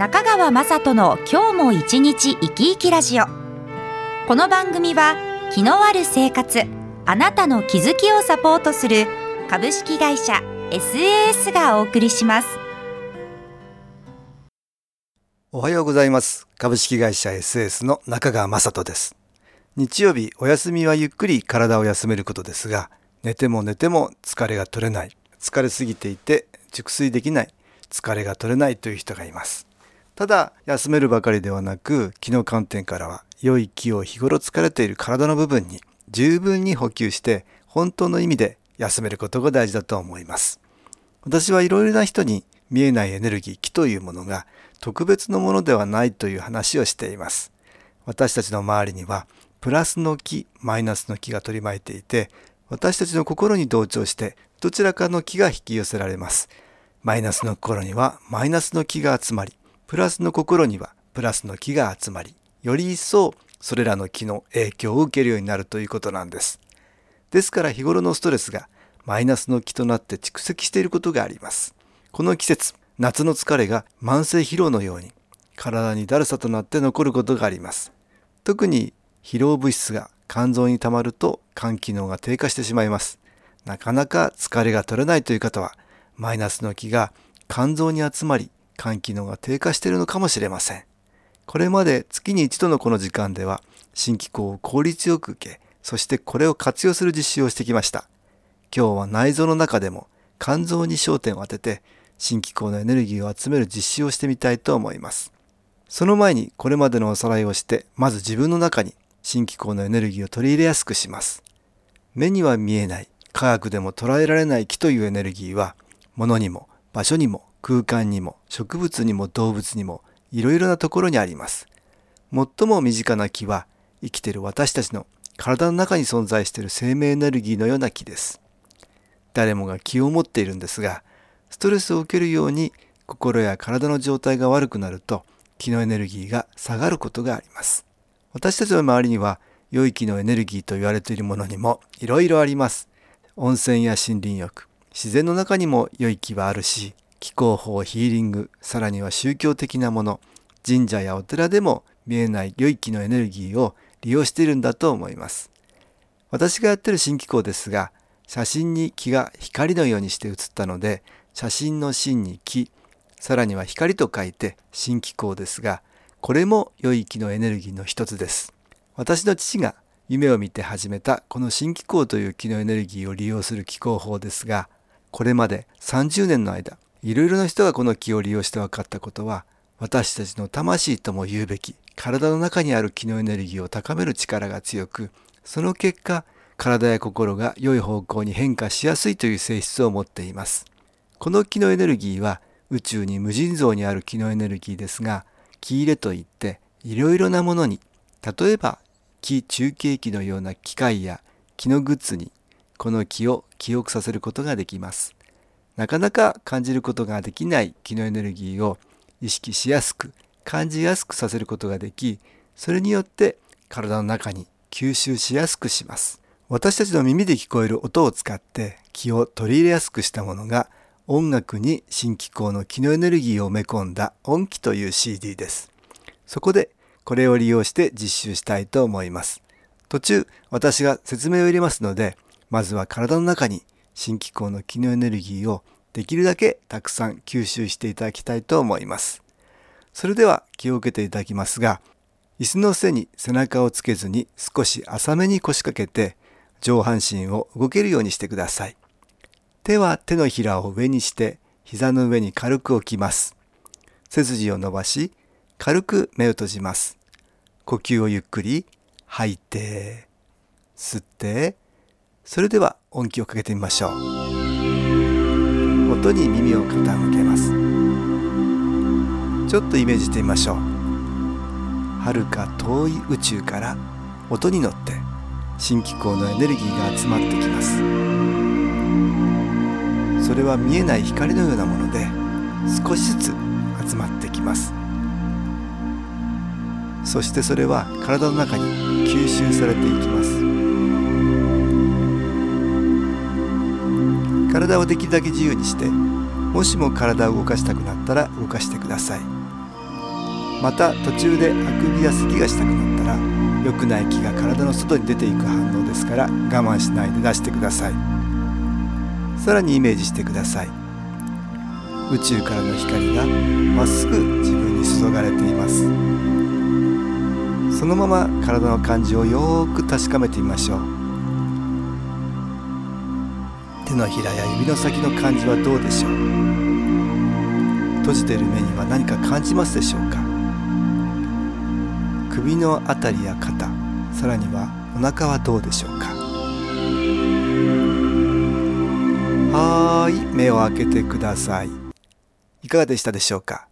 中川雅人の今日も一日生き生きラジオ。この番組は気のある生活あなたの気づきをサポートする株式会社 SAS がお送りします。おはようございます。株式会社 SAS の中川雅人です。日曜日お休みはゆっくり体を休めることですが寝ても寝ても疲れが取れない。疲れすぎていて熟睡できない。疲れが取れないという人がいます。ただ休めるばかりではなく気の観点からは良い気を日頃疲れている体の部分に十分に補給して本当の意味で休めることが大事だと思います。私はいろいろな人に見えないエネルギー気というものが特別のものではないという話をしています。私たちの周りにはプラスの気マイナスの気が取り巻いていて私たちの心に同調してどちらかの気が引き寄せられます。マイナスの心にはマイナスの気が集まりプラスの心にはプラスの気が集まり、より一層それらの気の影響を受けるようになるということなんです。ですから日頃のストレスがマイナスの気となって蓄積していることがあります。この季節、夏の疲れが慢性疲労のように体にだるさとなって残ることがあります。特に疲労物質が肝臓に溜まると肝機能が低下してしまいます。なかなか疲れが取れないという方はマイナスの気が肝臓に集まり肝機能が低下しているのかもしれません。これまで月に一度のこの時間では新機構を効率よく受け、そしてこれを活用する実習をしてきました。今日は内臓の中でも肝臓に焦点を当てて新機構のエネルギーを集める実習をしてみたいと思います。その前にこれまでのおさらいをして、まず自分の中に新機構のエネルギーを取り入れやすくします。目には見えない、科学でも捉えられない気というエネルギーは、物にも場所にも空間にも植物にも動物にもいろいろなところにあります。最も身近な木は生きている私たちの体の中に存在している生命エネルギーのような木です。誰もが気を持っているんですが、ストレスを受けるように心や体の状態が悪くなると気のエネルギーが下がることがあります。私たちの周りには良い気のエネルギーと言われているものにもいろいろあります。温泉や森林浴、自然の中にも良い気はあるし、気候法ヒーリングさらには宗教的なもの神社やお寺でも見えない良い気のエネルギーを利用しているんだと思います。私がやってる新機構ですが写真に気が光のようにして写ったので写真の真に気さらには光と書いて新機構ですがこれも良い気のエネルギーの一つです。私の父が夢を見て始めたこの新機構という気のエネルギーを利用する気候法ですがこれまで30年の間いろいろな人がこの気を利用して分かったことは私たちの魂とも言うべき体の中にある気のエネルギーを高める力が強くその結果体や心が良い方向に変化しやすいという性質を持っています。この気のエネルギーは宇宙に無尽蔵にある気のエネルギーですが気入れといっていろいろなものに例えば気中継機のような機械や気のグッズにこの気を記憶させることができます。なかなか感じることができない気のエネルギーを意識しやすく感じやすくさせることができそれによって体の中に吸収しやすくします。私たちの耳で聞こえる音を使って気を取り入れやすくしたものが音楽に新機構の気のエネルギーを埋め込んだ音気という CD です。そこでこれを利用して実習したいと思います。途中私が説明を入れますのでまずは体の中に新機構の気のエネルギーをできるだけたくさん吸収していただきたいと思います。それでは気を受けていただきますが、椅子の背に背中をつけずに少し浅めに腰掛けて上半身を動けるようにしてください。手は手のひらを上にして膝の上に軽く置きます。背筋を伸ばし軽く目を閉じます。呼吸をゆっくり吐いて吸ってそれでは音気をかけてみましょう。音に耳を傾けます。ちょっとイメージしてみましょう。はるか遠い宇宙から音に乗って新機構のエネルギーが集まってきます。それは見えない光のようなもので少しずつ集まってきます。そしてそれは体の中に吸収されていきます。体をできるだけ自由にしてもしも体を動かしたくなったら動かしてください。また途中であくびや咳がしたくなったら良くない気が体の外に出ていく反応ですから我慢しないで出してください。さらにイメージしてください。宇宙からの光がまっすぐ自分に注がれています。そのまま体の感じをよーく確かめてみましょう。手のひらや指の先の感じはどうでしょう？閉じている目には何か感じますでしょうか？首のあたりや肩さらにはお腹はどうでしょうか？はーい目を開けてください。いかがでしたでしょうか？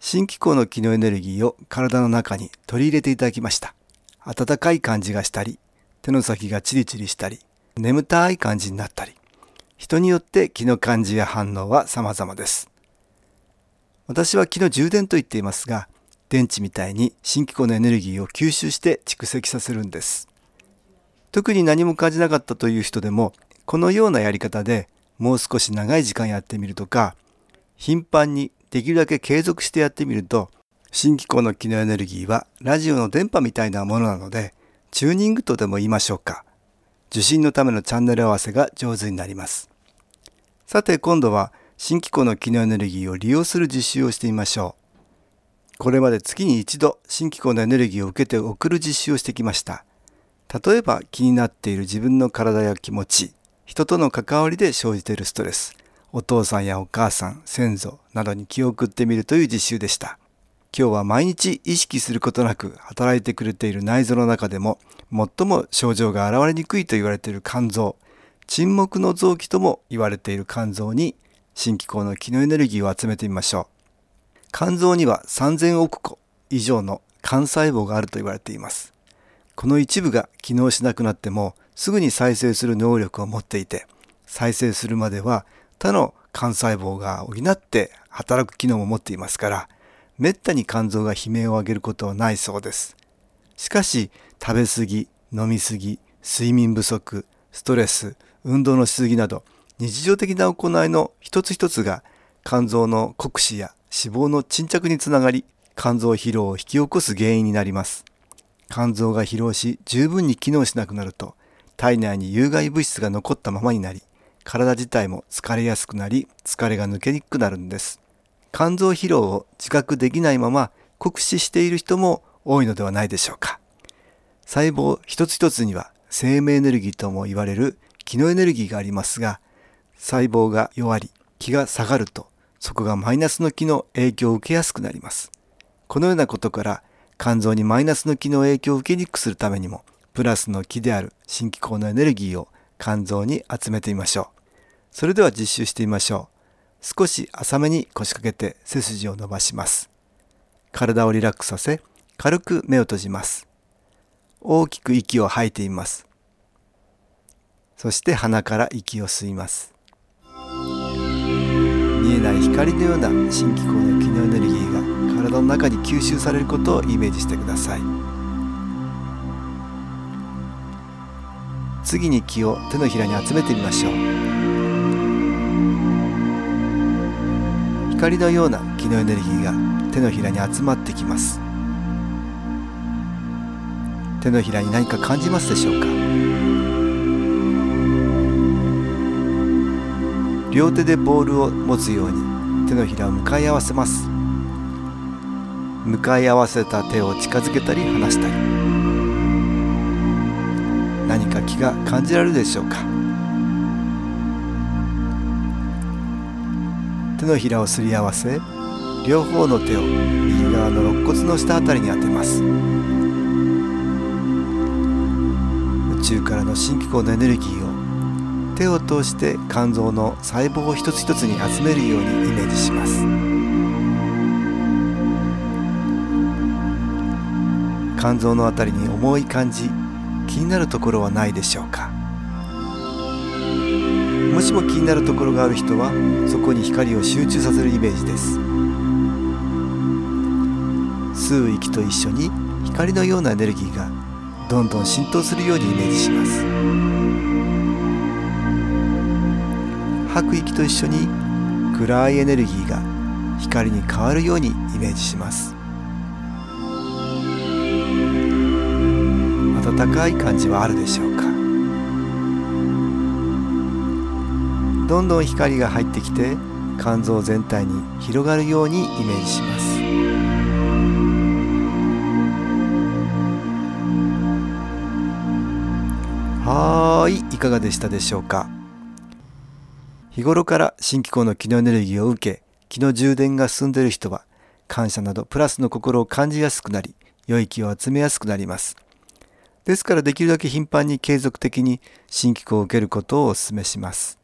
新機構の機能エネルギーを体の中に取り入れていただきました。温かい感じがしたり手の先がチリチリしたり眠たい感じになったり人によって気の感じや反応は様々です。私は気の充電と言っていますが、電池みたいに新機構のエネルギーを吸収して蓄積させるんです。特に何も感じなかったという人でも、このようなやり方でもう少し長い時間やってみるとか、頻繁にできるだけ継続してやってみると、新機構の機能エネルギーはラジオの電波みたいなものなので、チューニングとでも言いましょうか。受信のためのチャンネル合わせが上手になります。さて今度は新機構の機能エネルギーを利用する実習をしてみましょう。これまで月に一度新機構のエネルギーを受けて送る実習をしてきました。例えば気になっている自分の体や気持ち、人との関わりで生じているストレス、お父さんやお母さん、先祖などに気を送ってみるという実習でした。今日は毎日意識することなく働いてくれている内臓の中でも最も症状が現れにくいと言われている肝臓、沈黙の臓器とも言われている肝臓に新機構の気のエネルギーを集めてみましょう。肝臓には3000億個以上の肝細胞があると言われています。この一部が機能しなくなってもすぐに再生する能力を持っていて、再生するまでは他の肝細胞が補って働く機能も持っていますから、めったに肝臓が悲鳴を上げることはないそうです。しかし、食べ過ぎ、飲み過ぎ、睡眠不足、ストレス、運動のしすぎなど日常的な行いの一つ一つが肝臓の酷使や脂肪の沈着につながり肝臓疲労を引き起こす原因になります。肝臓が疲労し十分に機能しなくなると体内に有害物質が残ったままになり体自体も疲れやすくなり疲れが抜けにくくなるんです。肝臓疲労を自覚できないまま酷使している人も多いのではないでしょうか。細胞一つ一つには生命エネルギーとも言われる気のエネルギーがありますが、細胞が弱り、気が下がると、そこがマイナスの気の影響を受けやすくなります。このようなことから、肝臓にマイナスの気の影響を受けにくくするためにも、プラスの気である新機構のエネルギーを肝臓に集めてみましょう。それでは実習してみましょう。少し浅めに腰掛けて背筋を伸ばします。体をリラックスさせ、軽く目を閉じます。大きく息を吐いてみます。そして鼻から息を吸います。見えない光のような新機構の気のエネルギーが体の中に吸収されることをイメージしてください。次に気を手のひらに集めてみましょう。光のような気のエネルギーが手のひらに集まってきます。手のひらに何か感じますでしょうか？両手でボールを持つように手のひらを向かい合わせます。向かい合わせた手を近づけたり離したり。何か気が感じられるでしょうか。手のひらをすり合わせ両方の手を右側の肋骨の下あたりに当てます。宇宙からの新機構のエネルギーを手を通して肝臓の細胞を一つ一つに集めるようにイメージします。肝臓のあたりに重い感じ気になるところはないでしょうか？もしも気になるところがある人はそこに光を集中させるイメージです。吸う息と一緒に光のようなエネルギーがどんどん浸透するようにイメージします。吐く息と一緒に暗いエネルギーが光に変わるようにイメージします。暖かい感じはあるでしょうか。どんどん光が入ってきて肝臓全体に広がるようにイメージします。はーいいかがでしたでしょうか。日頃から新機構の気のエネルギーを受け気の充電が進んでいる人は感謝などプラスの心を感じやすくなり良い気を集めやすくなります。ですからできるだけ頻繁に継続的に新機構を受けることをお勧めします。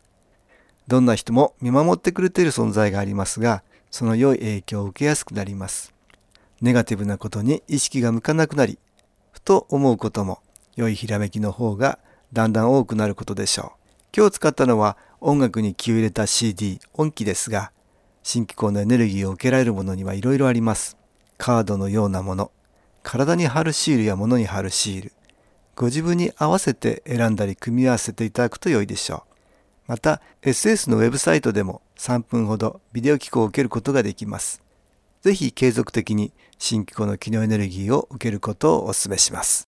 どんな人も見守ってくれている存在がありますがその良い影響を受けやすくなります。ネガティブなことに意識が向かなくなりふと思うことも良いひらめきの方がだんだん多くなることでしょう。今日使ったのは音楽に気を入れた CD 音機ですが新機構のエネルギーを受けられるものにはいろいろあります。カードのようなもの体に貼るシールや物に貼るシールご自分に合わせて選んだり組み合わせていただくと良いでしょう。また SS のウェブサイトでも3分ほどビデオ機構を受けることができます。ぜひ継続的に新機構の機能エネルギーを受けることをお勧めします。